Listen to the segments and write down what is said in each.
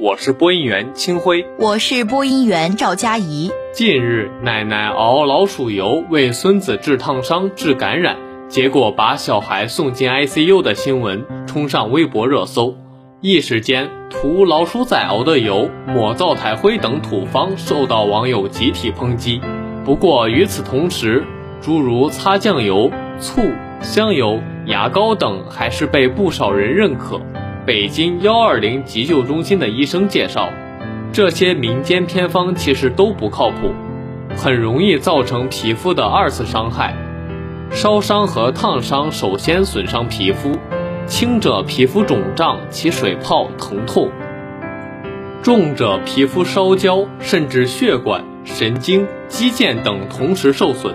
我是播音员清辉，我是播音员赵佳怡。近日，奶奶熬老鼠油为孙子治烫伤、治感染，结果把小孩送进 ICU 的新闻冲上微博热搜，一时间涂老鼠仔熬的油、抹灶台灰等土方受到网友集体抨击。不过与此同时，诸如擦酱油、醋、香油、牙膏等还是被不少人认可。北京幺二零急救中心的医生介绍，这些民间偏方其实都不靠谱，很容易造成皮肤的二次伤害。烧伤和烫伤首先损伤皮肤，轻者皮肤肿胀起水泡疼痛，重者皮肤烧焦，甚至血管、神经、肌腱等同时受损，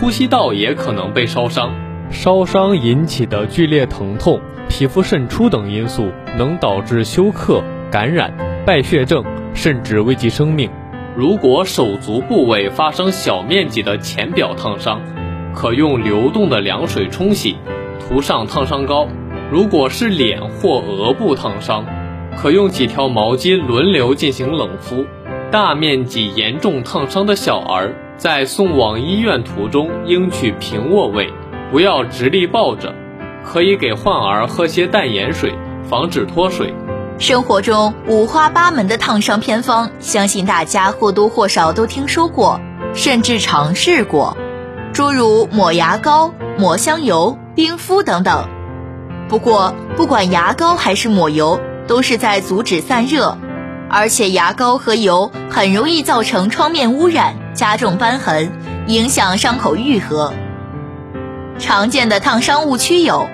呼吸道也可能被烧伤。烧伤引起的剧烈疼痛。皮肤渗出等因素能导致休克、感染、败血症，甚至危及生命。如果手足部位发生小面积的浅表烫伤，可用流动的凉水冲洗，涂上烫伤膏；如果是脸或额部烫伤，可用几条毛巾轮流进行冷敷。大面积严重烫伤的小儿，在送往医院途中应取平卧位，不要直立抱着。可以给患儿喝些淡盐水，防止脱水。生活中五花八门的烫伤偏方，相信大家或多或少都听说过，甚至尝试过，诸如抹牙膏、抹香油、冰敷等等。不过，不管牙膏还是抹油，都是在阻止散热，而且牙膏和油很容易造成创面污染，加重瘢痕，影响伤口愈合。常见的烫伤误区有：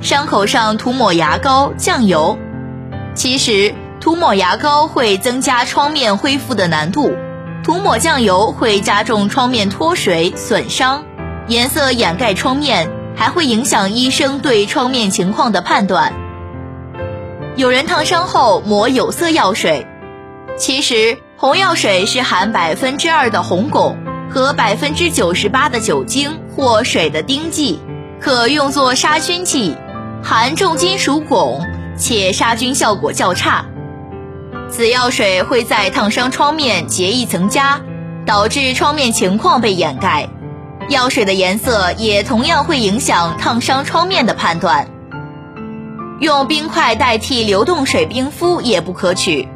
伤口上涂抹牙膏、酱油。其实，涂抹牙膏会增加创面恢复的难度，涂抹酱油会加重创面脱水、损伤，颜色掩盖创面，还会影响医生对创面情况的判断。有人烫伤后抹有色药水，其实红药水是含百分之二的红汞。和百分之九十八的酒精或水的丁剂，可用作杀菌剂，含重金属汞，且杀菌效果较差。此药水会在烫伤创面结一层痂，导致创面情况被掩盖。药水的颜色也同样会影响烫伤创面的判断。用冰块代替流动水冰敷也不可取，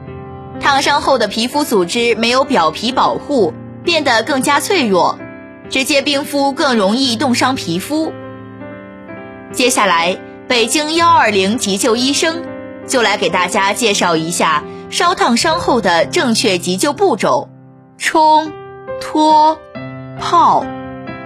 烫伤后的皮肤组织没有表皮保护。变得更加脆弱，直接冰敷更容易冻伤皮肤。接下来，北京幺二零急救医生就来给大家介绍一下烧烫伤后的正确急救步骤：冲、脱、泡、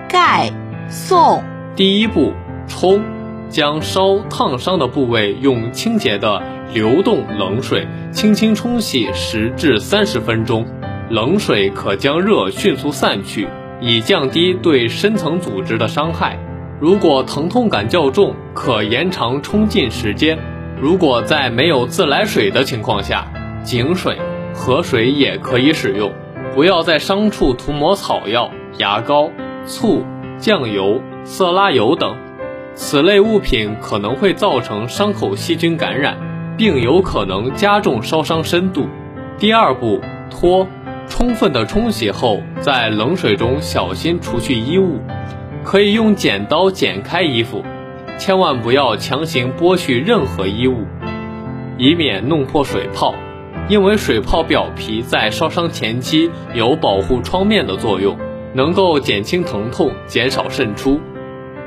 盖、送。第一步，冲，将烧烫伤的部位用清洁的流动冷水轻轻冲洗十至三十分钟。冷水可将热迅速散去，以降低对深层组织的伤害。如果疼痛感较重，可延长冲浸时间。如果在没有自来水的情况下，井水、河水也可以使用。不要在伤处涂抹草药、牙膏、醋、酱油、色拉油等，此类物品可能会造成伤口细菌感染，并有可能加重烧伤深度。第二步，脱。充分的冲洗后，在冷水中小心除去衣物，可以用剪刀剪开衣服，千万不要强行剥去任何衣物，以免弄破水泡。因为水泡表皮在烧伤前期有保护创面的作用，能够减轻疼痛，减少渗出。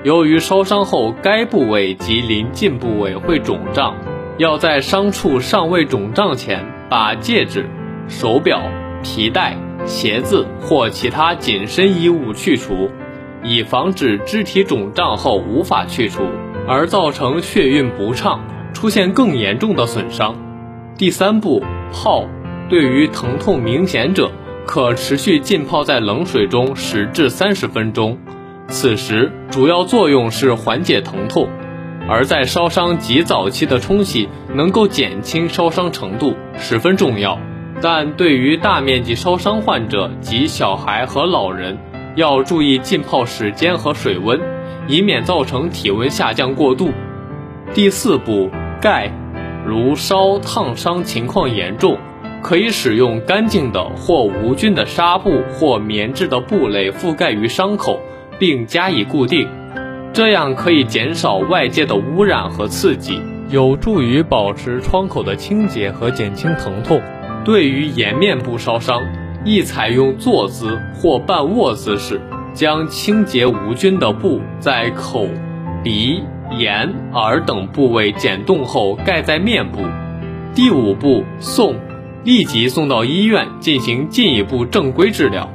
由于烧伤后该部位及邻近部位会肿胀，要在伤处尚未肿胀前把戒指、手表。皮带、鞋子或其他紧身衣物去除，以防止肢体肿胀后无法去除，而造成血运不畅，出现更严重的损伤。第三步，泡，对于疼痛明显者，可持续浸泡在冷水中十至三十分钟。此时主要作用是缓解疼痛，而在烧伤极早期的冲洗能够减轻烧伤程度，十分重要。但对于大面积烧伤患者及小孩和老人，要注意浸泡时间和水温，以免造成体温下降过度。第四步，盖，如烧烫伤情况严重，可以使用干净的或无菌的纱布或棉质的布类覆盖于伤口。并加以固定，这样可以减少外界的污染和刺激，有助于保持创口的清洁和减轻疼痛。对于颜面部烧伤，宜采用坐姿或半卧姿势，将清洁无菌的布在口、鼻、眼、耳等部位剪冻后盖在面部。第五步，送，立即送到医院进行进一步正规治疗。